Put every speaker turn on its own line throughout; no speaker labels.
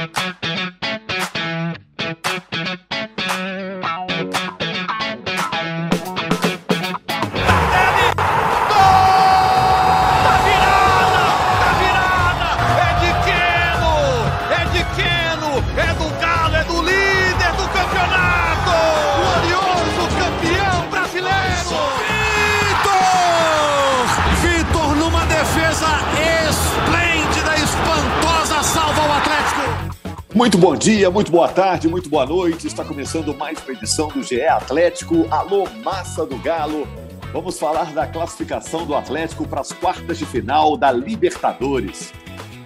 Muito bom dia, muito boa tarde, muito boa noite. Está começando mais uma edição do GE Atlético. Alô, massa do Galo. Vamos falar da classificação do Atlético para as quartas de final da Libertadores.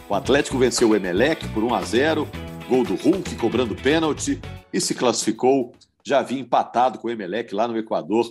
O Atlético venceu o Emelec por 1 a 0, gol do Hulk cobrando pênalti e se classificou. Já havia empatado com o Emelec lá no Equador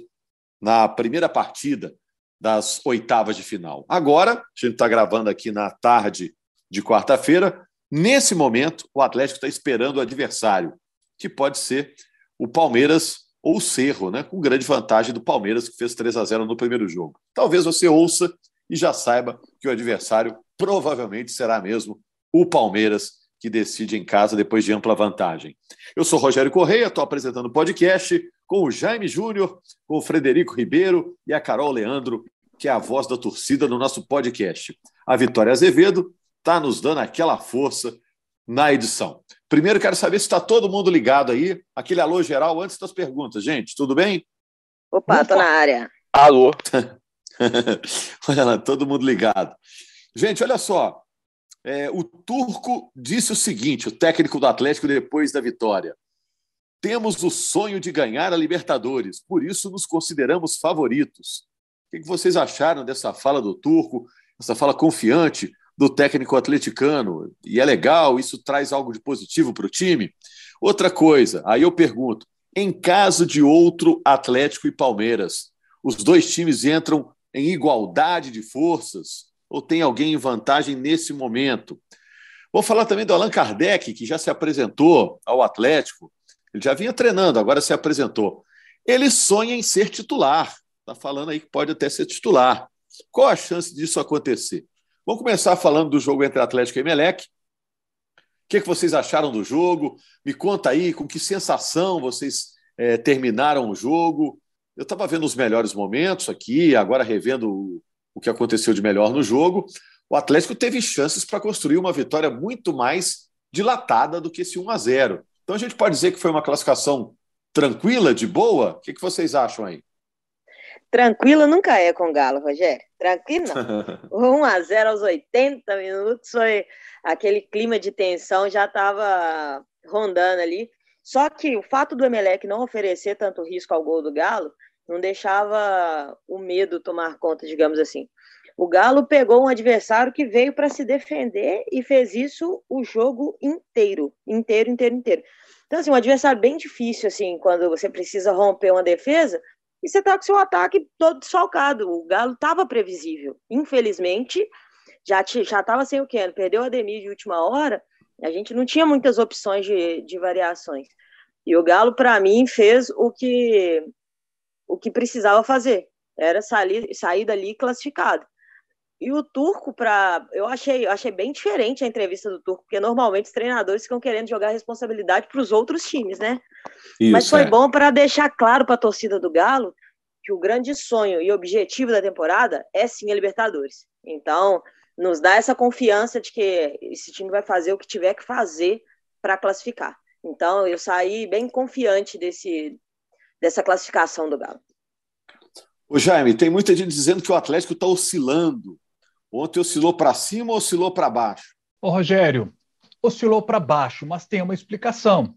na primeira partida das oitavas de final. Agora, a gente está gravando aqui na tarde de quarta-feira, Nesse momento, o Atlético está esperando o adversário, que pode ser o Palmeiras ou o Cerro, né? com grande vantagem do Palmeiras, que fez 3 a 0 no primeiro jogo. Talvez você ouça e já saiba que o adversário provavelmente será mesmo o Palmeiras, que decide em casa depois de ampla vantagem. Eu sou Rogério Correia, estou apresentando o podcast com o Jaime Júnior, com o Frederico Ribeiro e a Carol Leandro, que é a voz da torcida no nosso podcast. A Vitória Azevedo está nos dando aquela força na edição. Primeiro, quero saber se está todo mundo ligado aí. Aquele alô geral antes das perguntas. Gente, tudo bem?
Opa, estou na área.
Alô. olha lá, todo mundo ligado. Gente, olha só. É, o Turco disse o seguinte, o técnico do Atlético, depois da vitória. Temos o sonho de ganhar a Libertadores, por isso nos consideramos favoritos. O que vocês acharam dessa fala do Turco, essa fala confiante? Do técnico atleticano, e é legal, isso traz algo de positivo para o time. Outra coisa, aí eu pergunto: em caso de outro Atlético e Palmeiras, os dois times entram em igualdade de forças ou tem alguém em vantagem nesse momento? Vou falar também do Allan Kardec, que já se apresentou ao Atlético. Ele já vinha treinando, agora se apresentou. Ele sonha em ser titular. Está falando aí que pode até ser titular. Qual a chance disso acontecer? Vamos começar falando do jogo entre Atlético e Emelec. O que, é que vocês acharam do jogo? Me conta aí com que sensação vocês é, terminaram o jogo. Eu estava vendo os melhores momentos aqui, agora revendo o, que aconteceu de melhor no jogo. O Atlético teve chances para construir uma vitória muito mais dilatada do que esse 1 a 0. Então a gente pode dizer que foi uma classificação tranquila, de boa? O que, que vocês acham aí?
Tranquilo nunca é com o Galo, Rogério. Tranquilo não. 1 a 0 aos 80 minutos foi aquele clima de tensão já estava rondando ali. Só que o fato do Emelec não oferecer tanto risco ao gol do Galo não deixava o medo tomar conta, digamos assim. O Galo pegou um adversário que veio para se defender e fez isso o jogo inteiro, inteiro, inteiro, inteiro. Então, assim, um adversário bem difícil, assim, quando você precisa romper uma defesa, e você está com seu ataque todo desfalcado. O Galo estava previsível. Infelizmente, já estava sem o Keno. Perdeu o Ademir de última hora, a gente não tinha muitas opções de, de variações. E o Galo, para mim, fez o que, o que precisava fazer. Era sair, sair dali classificado. E o Turco, para eu achei, eu achei bem diferente a entrevista do Turco, porque normalmente os treinadores ficam querendo jogar responsabilidade para os outros times, né? Isso, Mas foi é. bom para deixar claro para a torcida do Galo que o grande sonho e objetivo da temporada é sim a Libertadores. Então, nos dá essa confiança de que esse time vai fazer o que tiver que fazer para classificar. Então, eu saí bem confiante desse, dessa classificação do Galo.
O Jaime, tem muita gente dizendo que o Atlético está oscilando Ontem oscilou para cima ou oscilou para baixo?
Ô, Rogério, oscilou para baixo, mas tem uma explicação.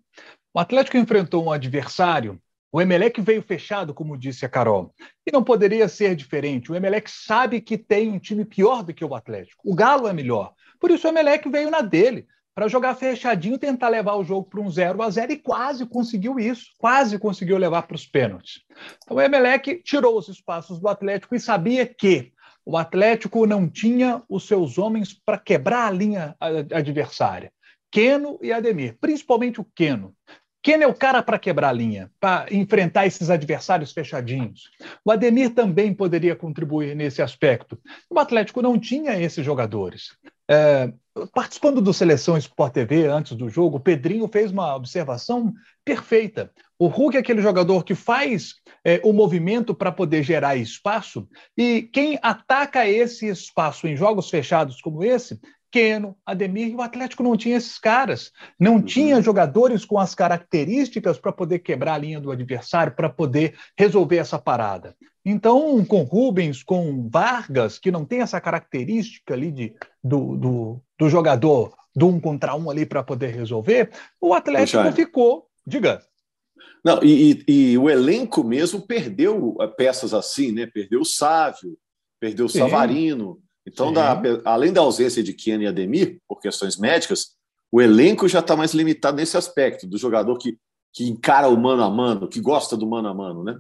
O Atlético enfrentou um adversário, o Emelec veio fechado, como disse a Carol, e não poderia ser diferente. O Emelec sabe que tem um time pior do que o Atlético. O Galo é melhor. Por isso o Emelec veio na dele, para jogar fechadinho, tentar levar o jogo para um 0 a 0 e quase conseguiu isso, quase conseguiu levar para os pênaltis. Então o Emelec tirou os espaços do Atlético e sabia que o Atlético não tinha os seus homens para quebrar a linha adversária. Keno e Ademir, principalmente o Keno. Keno é o cara para quebrar a linha, para enfrentar esses adversários fechadinhos. O Ademir também poderia contribuir nesse aspecto. O Atlético não tinha esses jogadores. É, participando do Seleção Sport TV antes do jogo, o Pedrinho fez uma observação perfeita. O Hulk é aquele jogador que faz é, o movimento para poder gerar espaço, e quem ataca esse espaço em jogos fechados como esse Keno, Ademir, o Atlético não tinha esses caras. Não uhum. tinha jogadores com as características para poder quebrar a linha do adversário, para poder resolver essa parada. Então, com Rubens, com Vargas, que não tem essa característica ali de, do, do, do jogador do um contra um ali para poder resolver, o Atlético Deixa ficou. Diga.
Não, e, e, o elenco mesmo perdeu eh, peças assim, né? Perdeu o Sávio, perdeu o Sim. Savarino. Então, da, além da ausência de Kian e Ademir, por questões médicas, o elenco já está mais limitado nesse aspecto, do jogador que, que encara o mano a mano, que gosta do mano a mano, né?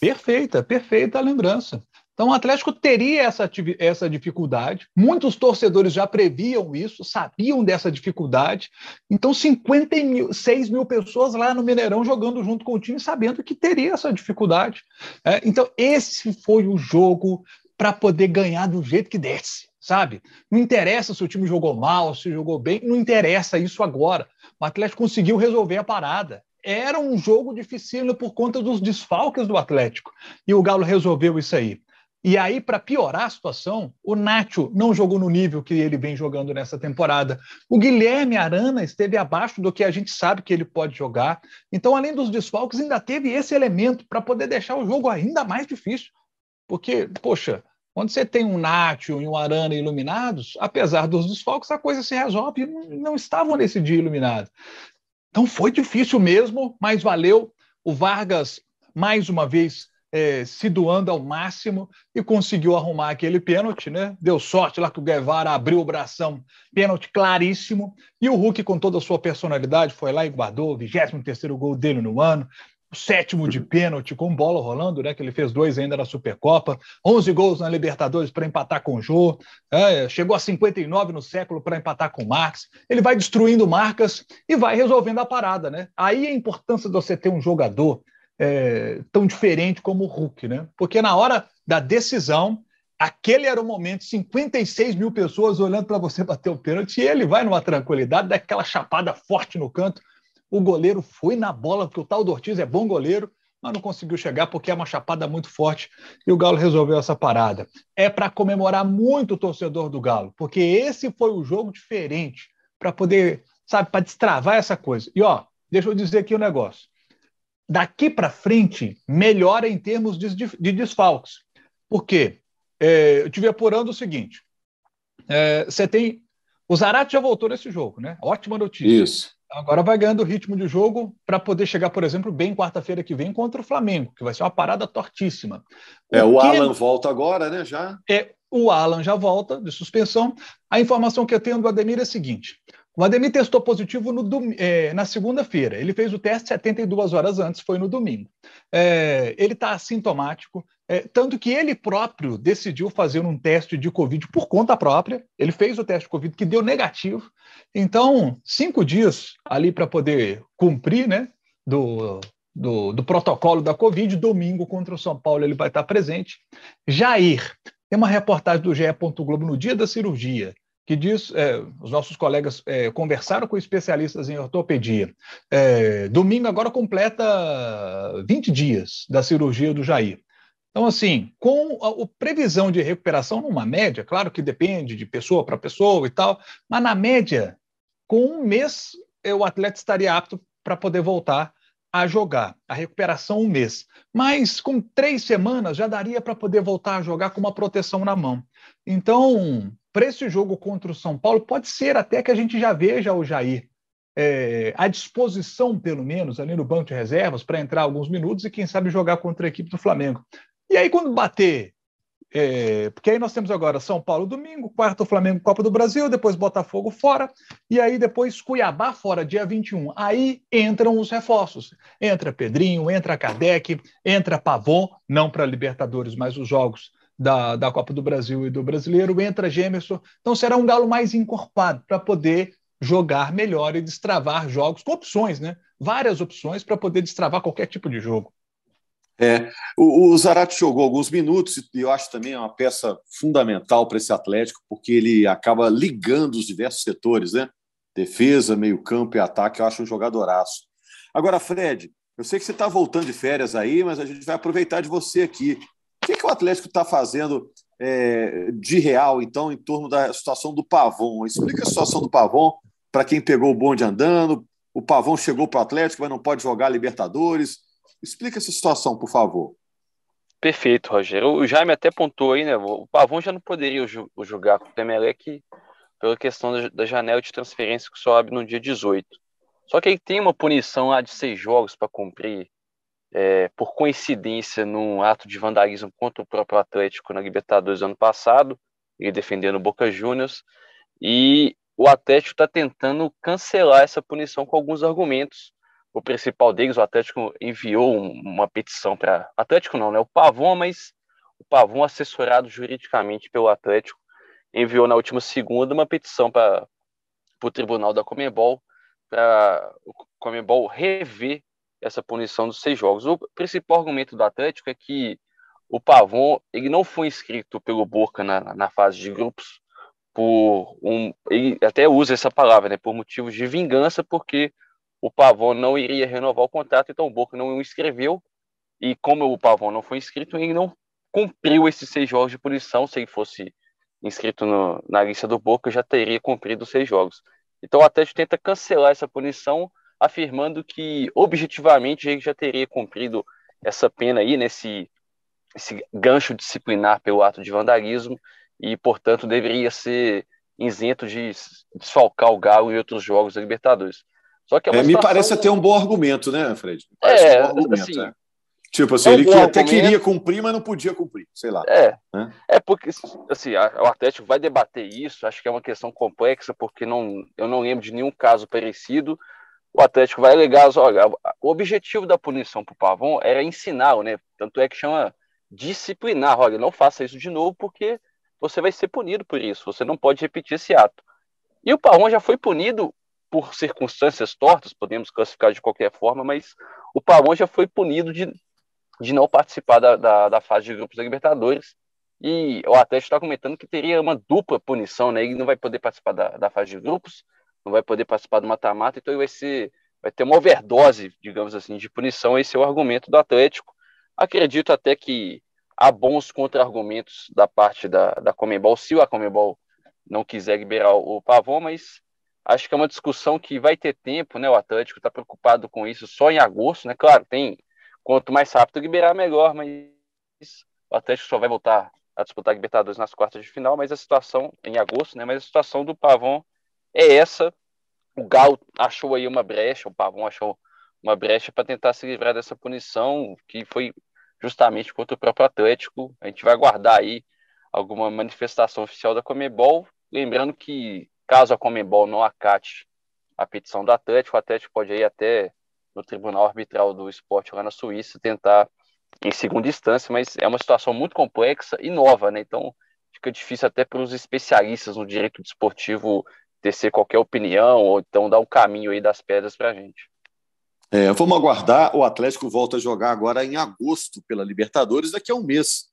Perfeita, perfeita a lembrança. Então, o Atlético teria essa, essa dificuldade. Muitos torcedores já previam isso, sabiam dessa dificuldade. Então, 56 mil pessoas lá no Mineirão jogando junto com o time, sabendo que teria essa dificuldade. É, então, esse foi o jogo para poder ganhar do jeito que desce, sabe? Não interessa se o time jogou mal, se jogou bem, não interessa isso agora. O Atlético conseguiu resolver a parada. Era um jogo difícil por conta dos desfalques do Atlético. E o Galo resolveu isso aí. E aí, para piorar a situação, o Nacho não jogou no nível que ele vem jogando nessa temporada. O Guilherme Arana esteve abaixo do que a gente sabe que ele pode jogar. Então, além dos desfalques, ainda teve esse elemento para poder deixar o jogo ainda mais difícil. Porque, poxa, quando você tem um Nacho e um Arana iluminados, apesar dos desfalques, a coisa se resolve não estavam nesse dia iluminados. Então foi difícil mesmo, mas valeu. O Vargas, mais uma vez, é, se doando ao máximo e conseguiu arrumar aquele pênalti, né? Deu sorte lá que o Guevara abriu o bração, pênalti claríssimo. E o Hulk, com toda a sua personalidade, foi lá e guardou o 23 gol dele no ano o sétimo de pênalti com bola rolando, né? Que ele fez dois ainda na Supercopa, 11 gols na Libertadores para empatar com o Jô, é, chegou a 59 no século para empatar com o Marx. Ele vai destruindo marcas e vai resolvendo a parada, né? Aí a importância de você ter um jogador é, tão diferente como o Hulk, né? Porque na hora da decisão, aquele era o momento, 56 mil pessoas olhando para você bater o pênalti, e ele vai numa tranquilidade, dá aquela chapada forte no canto o goleiro foi na bola, porque o tal do Ortiz é bom goleiro, mas não conseguiu chegar porque é uma chapada muito forte e o Galo resolveu essa parada. É para comemorar muito o torcedor do Galo, porque esse foi o jogo diferente para poder, sabe, para destravar essa coisa. E ó, deixa eu dizer aqui o um negócio. Daqui para frente, melhora em termos de, de desfalques. Por quê? É, eu tive apurando o seguinte: é, você tem. O Zarate já voltou nesse jogo, né? Ótima notícia.
Isso.
Agora vai ganhando ritmo de jogo para poder chegar, por exemplo, bem quarta-feira que vem contra o Flamengo, que vai ser uma parada tortíssima.
É, o, o Alan volta agora, né? Já?
É, o Alan já volta de suspensão. A informação que eu tenho do Ademir é a seguinte: o Ademir testou positivo no, é, na segunda-feira. Ele fez o teste 72 horas antes, foi no domingo. É, ele está assintomático, é, tanto que ele próprio decidiu fazer um teste de Covid por conta própria. Ele fez o teste de Covid que deu negativo. Então, cinco dias ali para poder cumprir né, do, do, do, protocolo da Covid. Domingo contra o São Paulo ele vai estar presente. Jair, tem uma reportagem do GE. Globo no dia da cirurgia que diz, é, os nossos colegas é, conversaram com especialistas em ortopedia. É, domingo agora completa 20 dias da cirurgia do Jair. Então, assim, com a, a previsão de recuperação numa média, claro que depende de pessoa para pessoa e tal, mas na média, com um mês, é, o atleta estaria apto para poder voltar a jogar. A recuperação um mês. Mas com três semanas já daria para poder voltar a jogar com uma proteção na mão. Então, para esse jogo contra o São Paulo, pode ser até que a gente já veja o Jair é, à disposição, pelo menos, ali no banco de reservas, para entrar alguns minutos e, quem sabe, jogar contra a equipe do Flamengo. E aí, quando bater. É, porque aí nós temos agora São Paulo domingo, quarto Flamengo Copa do Brasil, depois Botafogo fora, e aí depois Cuiabá fora, dia 21. Aí entram os reforços. Entra Pedrinho, entra Kardec, entra Pavon, não para Libertadores, mas os jogos da, da Copa do Brasil e do Brasileiro, entra Gemerson. Então será um galo mais encorpado para poder jogar melhor e destravar jogos com opções, né? Várias opções para poder destravar qualquer tipo de jogo.
É, o, o Zarate jogou alguns minutos e eu acho também uma peça fundamental para esse Atlético, porque ele acaba ligando os diversos setores, né? Defesa, meio-campo e ataque, eu acho um jogadoraço. Agora, Fred, eu sei que você está voltando de férias aí, mas a gente vai aproveitar de você aqui. O que, que o Atlético está fazendo é, de real, então, em torno da situação do Pavon? Explica a situação do Pavon para quem pegou o bonde andando. O Pavon chegou para o Atlético, mas não pode jogar Libertadores. Explica essa situação, por favor.
Perfeito, Rogério. O Jaime até pontuou aí, né? O Pavon já não poderia jogar com o Temelec pela questão da janela de transferência que só abre no dia 18. Só que ele tem uma punição lá de seis jogos para cumprir, é, por coincidência, num ato de vandalismo contra o próprio Atlético na Libertadores ano passado, ele defendendo o Boca Juniors, e o Atlético está tentando cancelar essa punição com alguns argumentos, o principal deles, o Atlético enviou uma petição para. Atlético não, né? O Pavon, mas o Pavon, assessorado juridicamente pelo Atlético, enviou na última segunda uma petição para o Tribunal da Comebol para o Comebol rever essa punição dos seis jogos. O principal argumento do Atlético é que o Pavon ele não foi inscrito pelo Boca na, na fase de grupos por um ele até usa essa palavra, né, por motivos de vingança, porque o Pavon não iria renovar o contrato, então o Boca não o inscreveu. E como o Pavon não foi inscrito, ele não cumpriu esses seis jogos de punição. Se ele fosse inscrito no, na lista do Boca, já teria cumprido os seis jogos. Então o Atlético tenta cancelar essa punição, afirmando que objetivamente ele já teria cumprido essa pena aí, nesse esse gancho disciplinar pelo ato de vandalismo, e portanto deveria ser isento de desfalcar o Galo em outros jogos da Libertadores.
Só que é, é Me parece até um bom argumento, né, Fred? é, um argumento, assim, é. Tipo assim, é ele que até queria cumprir, mas não podia cumprir, sei lá.
É, né? é porque, assim, o Atlético vai debater isso, acho que é uma questão complexa, porque não, eu não lembro de nenhum caso parecido. O Atlético vai alegar, olha, o objetivo da punição para o Pavon era ensinar, né? Tanto é que chama disciplinar, olha, não faça isso de novo, porque você vai ser punido por isso, você não pode repetir esse ato. E o Pavon já foi punido por circunstâncias tortas, podemos classificar de qualquer forma, mas o Pavon já foi punido de, de não participar da, da, da fase de grupos da Libertadores. E o Atlético está comentando que teria uma dupla punição, né? Ele não vai poder participar da, da fase de grupos, não vai poder participar do mata-mata, então ele vai ser vai ter uma overdose, digamos assim, de punição. Esse é o argumento do Atlético. Acredito até que há bons contra-argumentos da parte da, da Comembol, se a Comembol não quiser liberar o Pavon, mas Acho que é uma discussão que vai ter tempo, né? O Atlético está preocupado com isso só em agosto, né? Claro, tem quanto mais rápido liberar, melhor, mas o Atlético só vai voltar a disputar a Libertadores nas quartas de final, mas a situação em agosto, né? Mas a situação do Pavon é essa. O Galo achou aí uma brecha, o Pavon achou uma brecha para tentar se livrar dessa punição que foi justamente contra o próprio Atlético. A gente vai aguardar aí alguma manifestação oficial da Comebol, lembrando que Caso a Comembol não acate a petição do Atlético, o Atlético pode ir até no Tribunal Arbitral do Esporte lá na Suíça tentar em segunda instância, mas é uma situação muito complexa e nova, né? Então fica difícil até para os especialistas no direito desportivo tecer qualquer opinião ou então dar um caminho aí das pedras para a gente.
É, vamos aguardar. O Atlético volta a jogar agora em agosto pela Libertadores, daqui a um mês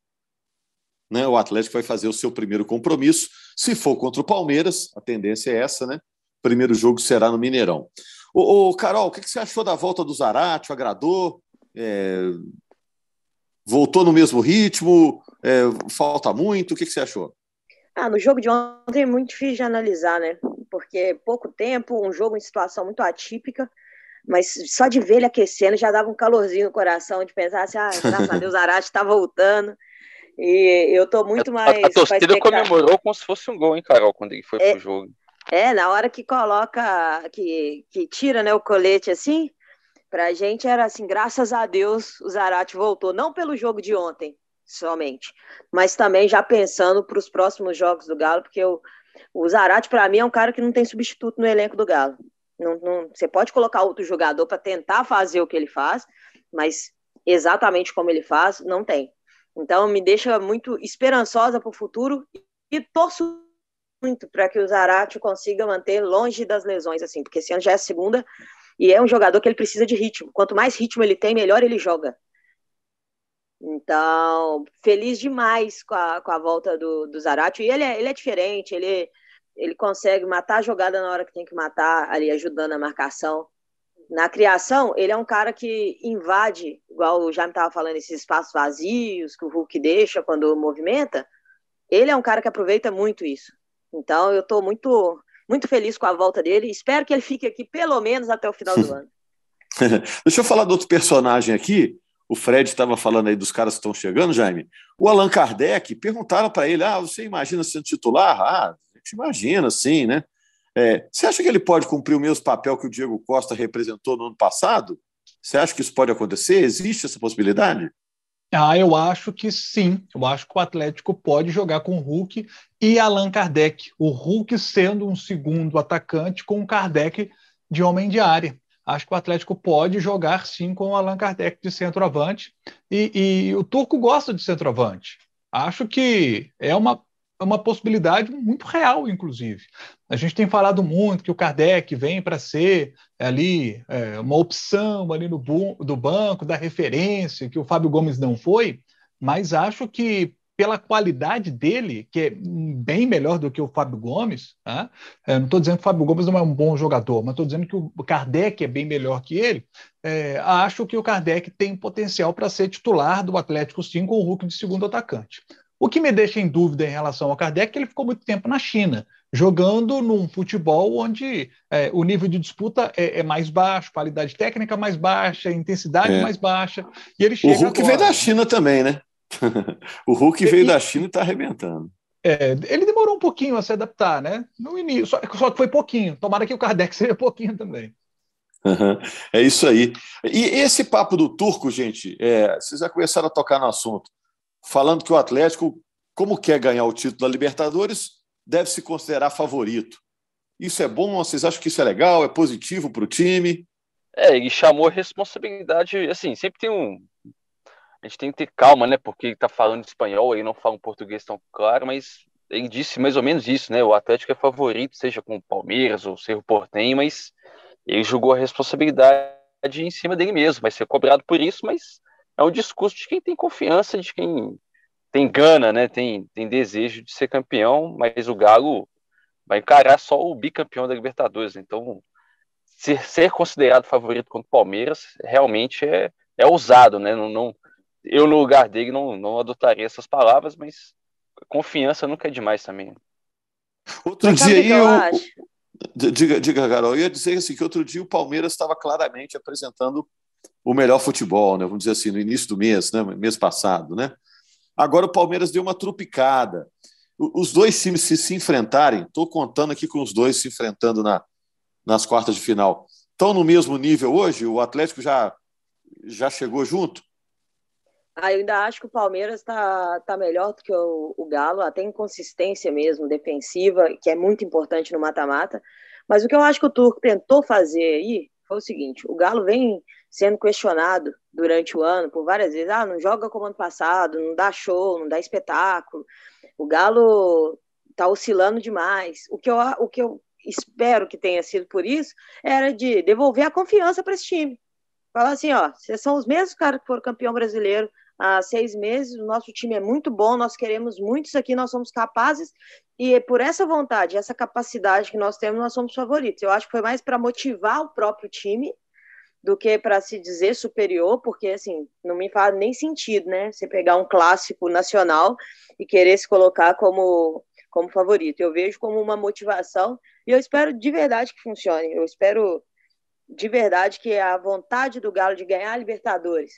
né, o Atlético vai fazer o seu primeiro compromisso. Se for contra o Palmeiras, a tendência é essa, né? Primeiro jogo será no Mineirão. Ô, Carol, o que você achou da volta do Zarate? Agradou? É... Voltou no mesmo ritmo? É... Falta muito? O que você achou?
Ah, no jogo de ontem é muito difícil de analisar, né? Porque pouco tempo, um jogo em situação muito atípica, mas só de ver ele aquecendo já dava um calorzinho no coração de pensar assim, ah, graças a Deus, o Zarate está voltando. E eu tô muito mais.
A, a torcida comemorou como se fosse um gol, hein, Carol, quando ele foi é, pro jogo.
É, na hora que coloca, que, que tira né, o colete assim, pra gente era assim, graças a Deus o Zarate voltou. Não pelo jogo de ontem somente, mas também já pensando para os próximos jogos do Galo, porque o, o Zarate, para mim, é um cara que não tem substituto no elenco do Galo. Não, não, você pode colocar outro jogador para tentar fazer o que ele faz, mas exatamente como ele faz, não tem. Então, me deixa muito esperançosa para o futuro e torço muito para que o Zarate consiga manter longe das lesões, assim, porque esse ano já é a segunda e é um jogador que ele precisa de ritmo. Quanto mais ritmo ele tem, melhor ele joga. Então, feliz demais com a, com a volta do, do Zarate. E ele é, ele é diferente, ele, ele consegue matar a jogada na hora que tem que matar, ali ajudando a marcação. Na criação, ele é um cara que invade, igual o Jaime estava falando, esses espaços vazios que o Hulk deixa quando movimenta. Ele é um cara que aproveita muito isso. Então, eu estou muito, muito feliz com a volta dele. Espero que ele fique aqui pelo menos até o final do ano.
Deixa eu falar de outro personagem aqui, o Fred estava falando aí dos caras que estão chegando, Jaime. O Allan Kardec perguntaram para ele: ah, você imagina sendo titular? Ah, a gente imagina, sim, né? É, você acha que ele pode cumprir o mesmo papel que o Diego Costa representou no ano passado? Você acha que isso pode acontecer? Existe essa possibilidade?
Ah, eu acho que sim. Eu acho que o Atlético pode jogar com o Hulk e Allan Kardec. O Hulk sendo um segundo atacante com o Kardec de homem de área acho que o Atlético pode jogar sim com o Allan Kardec de centroavante. E, e o Turco gosta de centroavante. Acho que é uma, uma possibilidade muito real, inclusive. A gente tem falado muito que o Kardec vem para ser ali é, uma opção ali no do banco, da referência, que o Fábio Gomes não foi, mas acho que pela qualidade dele, que é bem melhor do que o Fábio Gomes, né? não estou dizendo que o Fábio Gomes não é um bom jogador, mas estou dizendo que o Kardec é bem melhor que ele, é, acho que o Kardec tem potencial para ser titular do Atlético sim com o Hulk de segundo atacante. O que me deixa em dúvida em relação ao Kardec é que ele ficou muito tempo na China, jogando num futebol onde é, o nível de disputa é, é, mais baixo, qualidade técnica mais baixa, intensidade é. mais baixa.
E ele chega o Hulk agora, veio da China também, né? o Hulk veio da China e está arrebentando.
É, ele demorou um pouquinho a se adaptar, né? No início, só, só, que foi pouquinho. Tomara que o Kardec seja pouquinho também.
Uhum, é isso aí. E esse papo do turco, gente, é, vocês já começaram a tocar no assunto, falando que o Atlético, como quer ganhar o título da Libertadores, deve se considerar favorito. Isso é bom? Vocês acham que isso é legal? É positivo para o time?
É, ele chamou a responsabilidade. Assim, sempre tem um, a gente tem que ter calma, né? Porque ele tá falando espanhol, ele não fala um português tão claro, mas ele disse mais ou menos isso, né? O Atlético é favorito, seja com o Palmeiras ou Cerro Portenho, mas ele jogou a responsabilidade em cima dele mesmo. Vai ser cobrado por isso, mas é um discurso de quem tem confiança, de quem tem gana, né? Tem, tem desejo de ser campeão, mas o Galo vai encarar só o bicampeão da Libertadores. Então, ser, ser considerado favorito contra o Palmeiras realmente é, é ousado, né? Não, não, eu, no lugar dele, não, não adotaria essas palavras, mas confiança nunca é demais também.
Outro dia aí, eu, diga, diga, Carol, eu ia dizer assim, que outro dia o Palmeiras estava claramente apresentando o melhor futebol, né? vamos dizer assim, no início do mês, né? mês passado. Né? Agora o Palmeiras deu uma trupicada. Os dois times se, se enfrentarem, estou contando aqui com os dois se enfrentando na, nas quartas de final, estão no mesmo nível hoje? O Atlético já, já chegou junto?
Ah, eu ainda acho que o Palmeiras está tá melhor do que o, o Galo, até em consistência mesmo, defensiva, que é muito importante no mata-mata. Mas o que eu acho que o Turco tentou fazer aí foi o seguinte: o Galo vem sendo questionado durante o ano por várias vezes. Ah, não joga como ano passado, não dá show, não dá espetáculo. O Galo está oscilando demais. O que, eu, o que eu espero que tenha sido por isso era de devolver a confiança para esse time. Falar assim, ó, vocês são os mesmos caras que foram campeão brasileiro há seis meses. O nosso time é muito bom, nós queremos muito isso aqui, nós somos capazes. E por essa vontade, essa capacidade que nós temos, nós somos favoritos. Eu acho que foi mais para motivar o próprio time do que para se dizer superior, porque assim, não me faz nem sentido, né? Você pegar um clássico nacional e querer se colocar como como favorito. Eu vejo como uma motivação e eu espero de verdade que funcione. Eu espero de verdade que a vontade do Galo de ganhar a Libertadores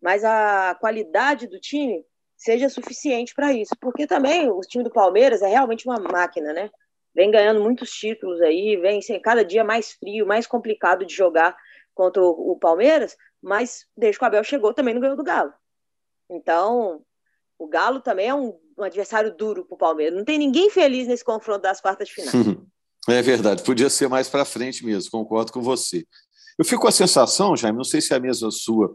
mas a qualidade do time seja suficiente para isso. Porque também o time do Palmeiras é realmente uma máquina, né? Vem ganhando muitos títulos aí, vem sendo cada dia mais frio, mais complicado de jogar contra o, Palmeiras, mas desde que o Abel chegou também não ganhou do Galo. Então, o Galo também é um, um adversário duro para o Palmeiras. Não tem ninguém feliz nesse confronto das quartas de final.
É verdade, podia ser mais para frente mesmo, concordo com você. Eu fico com a sensação, Jaime, não sei se é a mesma sua,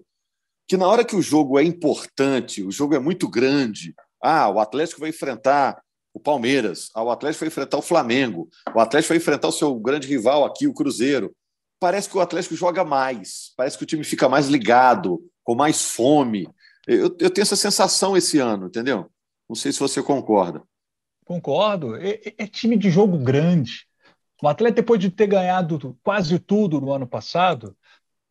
que na hora que o jogo é importante, o jogo é muito grande, ah, o Atlético vai enfrentar o Palmeiras, ah, o Atlético vai enfrentar o Flamengo, o Atlético vai enfrentar o seu grande rival aqui, o Cruzeiro. Parece que o Atlético joga mais, parece que o time fica mais ligado, com mais fome. Eu, eu tenho essa sensação esse ano, entendeu? Não sei se você concorda.
Concordo. É, é, é time de jogo grande. O Atlético, depois de ter ganhado quase tudo no ano passado,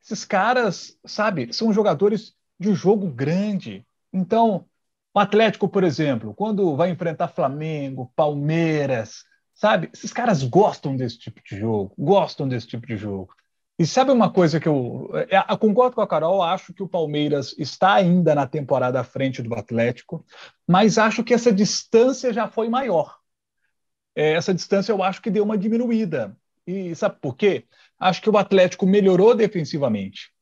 esses caras, sabe, são jogadores de jogo grande. Então, o Atlético, por exemplo, quando vai enfrentar Flamengo, Palmeiras, sabe, esses caras gostam desse tipo de jogo, gostam desse tipo de jogo. E sabe uma coisa que eu, é, eu, concordo com a Carol, acho que o Palmeiras está ainda na temporada à frente do Atlético, mas acho que essa distância já foi maior. É, essa distância eu acho que deu uma diminuída. E sabe por quê? Acho que o Atlético melhorou defensivamente.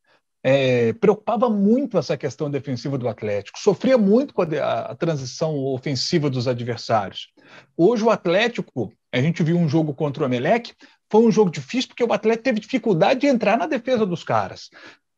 É, preocupava muito essa questão defensiva do Atlético, sofria muito com a, a, transição ofensiva dos adversários. Hoje o Atlético, a gente viu um jogo contra o Emelec, foi um jogo difícil porque o Atlético teve dificuldade de entrar na defesa dos caras.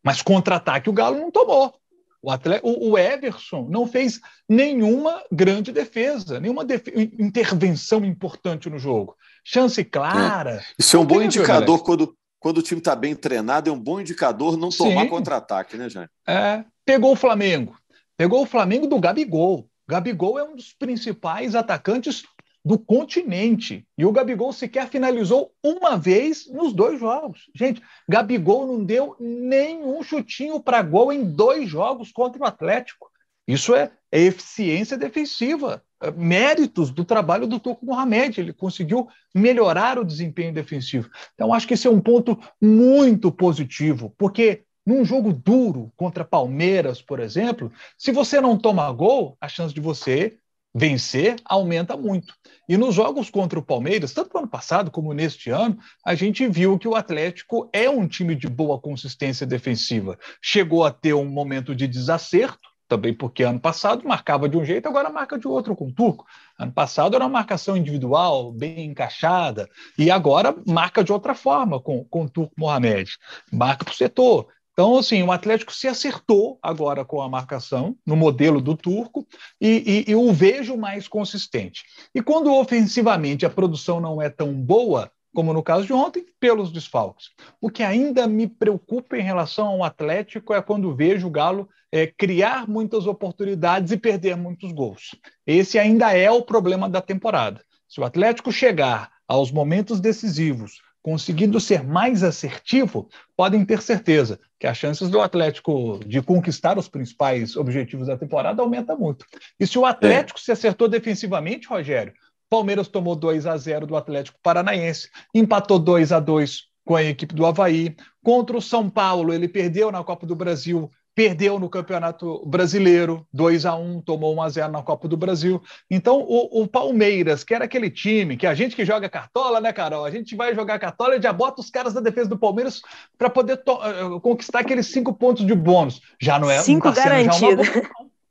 Mas contra-ataque o Galo não tomou. O, atleta, o, Everson não fez nenhuma grande defesa, nenhuma def intervenção importante no jogo. Chance clara.
É. Isso é um bom indicador quando, quando o time está bem treinado, é um bom indicador não tomar contra-ataque, né, Jair?
É, pegou o Flamengo. Pegou o Flamengo do Gabigol. Gabigol é um dos principais atacantes do continente. E o Gabigol sequer finalizou uma vez nos dois jogos. Gente, Gabigol não deu nenhum chutinho para gol em dois jogos contra o Atlético. Isso é, é eficiência defensiva, é méritos do trabalho do Turco Mohamed. Ele conseguiu melhorar o desempenho defensivo. Então, acho que esse é um ponto muito positivo, porque num jogo duro contra Palmeiras, por exemplo, se você não toma gol, a chance de você vencer aumenta muito. E nos jogos contra o Palmeiras, tanto no ano passado como neste ano, a gente viu que o Atlético é um time de boa consistência defensiva. Chegou a ter um momento de desacerto, também porque ano passado marcava de um jeito, agora marca de outro com o Turco. Ano passado era uma marcação individual, bem encaixada, e agora marca de outra forma com, com o Turco Mohamed. Marca para o setor, então, assim, o Atlético se acertou agora com a marcação, no modelo do turco, e, e, e, o vejo mais consistente. E quando ofensivamente a produção não é tão boa, como no caso de ontem, pelos desfalques. O que ainda me preocupa em relação ao Atlético é quando vejo o Galo é, criar muitas oportunidades e perder muitos gols. Esse ainda é o problema da temporada. Se o Atlético chegar aos momentos decisivos conseguindo ser mais assertivo, podem ter certeza que as chances do Atlético de conquistar os principais objetivos da temporada aumenta muito. E se o Atlético é. se acertou defensivamente, Rogério, Palmeiras tomou 2 a 0 do Atlético Paranaense, empatou 2 a 2 com a equipe do Havaí. Contra o São Paulo, ele perdeu na Copa do Brasil perdeu no Campeonato Brasileiro, 2 a 1 tomou 1 a 0 na Copa do Brasil. Então, o, o, Palmeiras, que era aquele time que a gente que joga cartola, né, Carol? A gente vai jogar cartola e já bota os caras da defesa do Palmeiras para poder uh, conquistar aqueles cinco pontos de bônus. Já não é.
Cinco
tá
garantidos.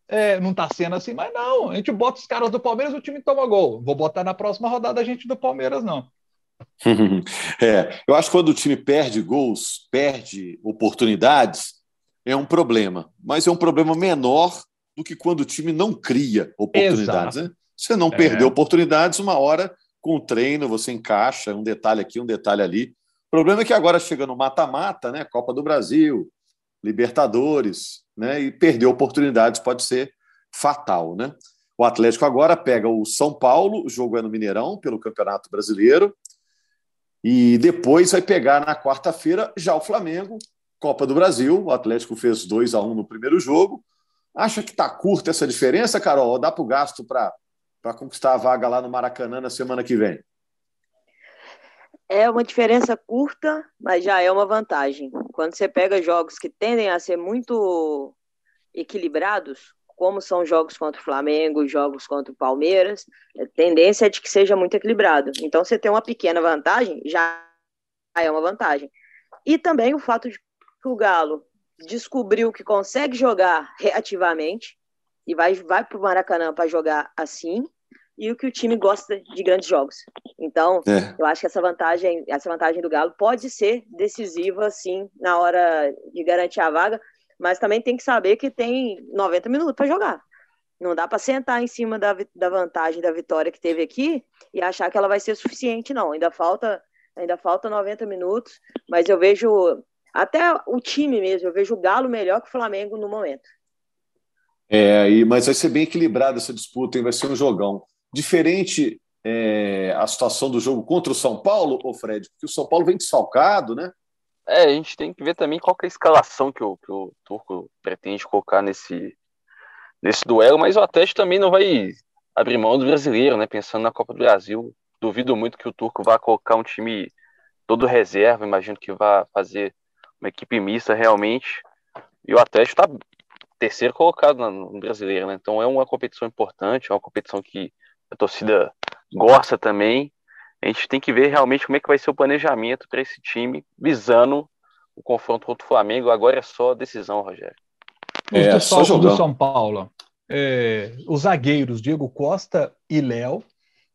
É, não está sendo assim, mas não. A gente bota os caras do Palmeiras, o time toma gol. Vou botar na próxima rodada a gente do Palmeiras, não.
é, eu acho que quando o time perde gols, perde oportunidades, é um problema, mas é um problema menor do que quando o time não cria oportunidades. Né? Você não é. perdeu oportunidades, uma hora com o treino você encaixa um detalhe aqui, um detalhe ali. O problema é que agora chega no mata-mata, né? Copa do Brasil, Libertadores, né? E perder oportunidades pode ser fatal, né? O Atlético agora pega o São Paulo, o jogo é no Mineirão, pelo Campeonato Brasileiro, e depois vai pegar na quarta-feira já o Flamengo, Copa do Brasil, o Atlético fez 2 a 1 no primeiro jogo. Acha que está curta essa diferença, Carol? dá para o gasto para conquistar a vaga lá no Maracanã na semana que vem?
É uma diferença curta, mas já é uma vantagem. Quando você pega jogos que tendem a ser muito equilibrados, como são jogos contra o Flamengo, jogos contra o Palmeiras, a tendência é de que seja muito equilibrado. Então, você tem uma pequena vantagem, já é uma vantagem. E também o fato de que o Galo descobriu que consegue jogar reativamente e vai, vai para o Maracanã para jogar assim, e o que o time gosta de grandes jogos. Então, é. eu acho que essa vantagem, essa vantagem do Galo pode ser decisiva, sim, na hora de garantir a vaga, mas também tem que saber que tem 90 minutos para jogar. Não dá para sentar em cima da, da vantagem da vitória que teve aqui e achar que ela vai ser suficiente, não. Ainda falta, ainda falta 90 minutos, mas eu vejo até o time mesmo, eu vejo o Galo melhor que o Flamengo no momento.
É, e, mas vai ser bem equilibrada essa disputa, hein? vai ser um jogão. Diferente é, a situação do jogo contra o São Paulo, ô Fred, porque o São Paulo vem desfalcado, né?
É, a gente tem que ver também qual é a escalação que o, que o Turco pretende colocar nesse, nesse duelo, mas o Atlético também não vai abrir mão do brasileiro, né? Pensando na Copa do Brasil. Duvido muito que o Turco vá colocar um time todo reserva, imagino que vá fazer uma equipe mista realmente. E o Atlético está terceiro colocado no brasileiro, né? Então é uma competição importante, é uma competição que a torcida gosta também. A gente tem que ver realmente como é que vai ser o planejamento para esse time, visando o confronto contra o Flamengo. Agora é só decisão, Rogério.
É, só do São Paulo. É, os zagueiros Diego Costa e Léo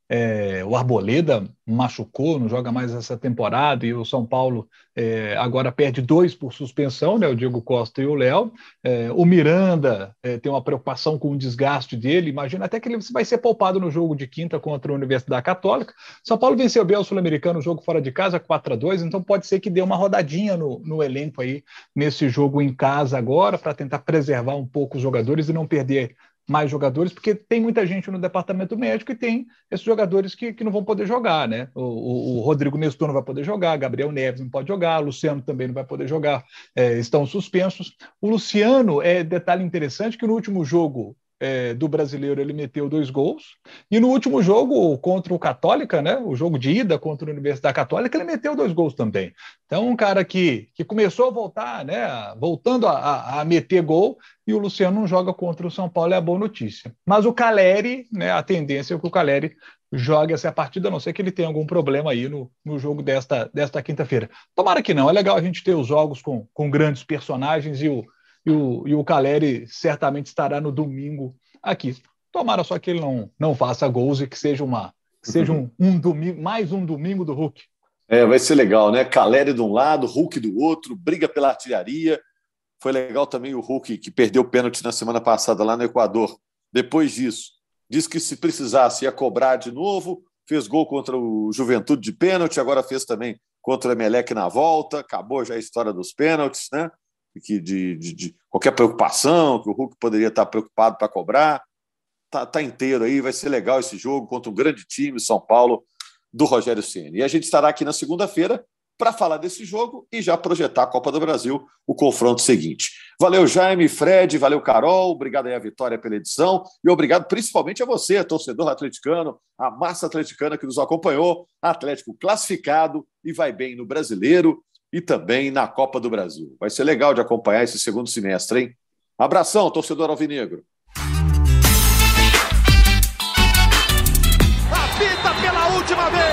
é, o Arboleda machucou, não joga mais essa temporada, e o São Paulo é, agora perde dois por suspensão, né, o Diego Costa e o Léo. É, o Miranda é, tem uma preocupação com o desgaste dele, imagina até que ele vai ser poupado no jogo de quinta contra a Universidade Católica. São Paulo venceu bem o Sul-Americano, jogo fora de casa, 4 a 2 então pode ser que dê uma rodadinha no, no elenco aí, nesse jogo em casa agora, para tentar preservar um pouco os jogadores e não perder mais jogadores, porque tem muita gente no departamento médico e tem esses jogadores que, que não vão poder jogar, né? O, o, Rodrigo Nestor não vai poder jogar, Gabriel Neves não pode jogar, Luciano também não vai poder jogar, é, estão suspensos. O Luciano, é detalhe interessante que no último jogo é, do brasileiro ele meteu dois gols. E no último jogo contra o Católica, né, o jogo de ida contra a Universidade Católica, ele meteu dois gols também. Então, um cara que, que começou a voltar, né, voltando a, a meter gol, e o Luciano não joga contra o São Paulo, é a boa notícia. Mas o Caleri, né, a tendência é que o Caleri jogue essa partida, a não ser que ele tenha algum problema aí no, no jogo desta, desta quinta-feira. Tomara que não, é legal a gente ter os jogos com, com grandes personagens e o e o, e o Caleri certamente estará no domingo aqui. Tomara só que ele não, não faça gols e que seja uma que seja um, um domingo, mais um domingo do Hulk.
É, vai ser legal, né? Caleri de um lado, Hulk do outro, briga pela artilharia. Foi legal também o Hulk que perdeu o pênalti na semana passada lá no Equador. Depois disso, disse que se precisasse ia cobrar de novo, fez gol contra o Juventude de pênalti, agora fez também contra o Emelec na volta, acabou já a história dos pênaltis, né? Que de, de, de, qualquer preocupação, que o Hulk poderia estar preocupado para cobrar. Tá, tá inteiro aí, vai ser legal esse jogo contra um grande time, São Paulo, do Rogério Ceni. E a gente estará aqui na segunda-feira para falar desse jogo e já projetar a Copa do Brasil, o confronto seguinte. Valeu, Jaime, Fred, valeu, Carol, obrigado aí a Vitória pela edição e obrigado principalmente a você, torcedor atleticano, a massa atleticana que nos acompanhou, Atlético classificado e vai bem no Brasileiro e também na Copa do Brasil. Vai ser legal de acompanhar esse segundo semestre, hein? Abração, torcedor alvinegro.
Apita pela última vez.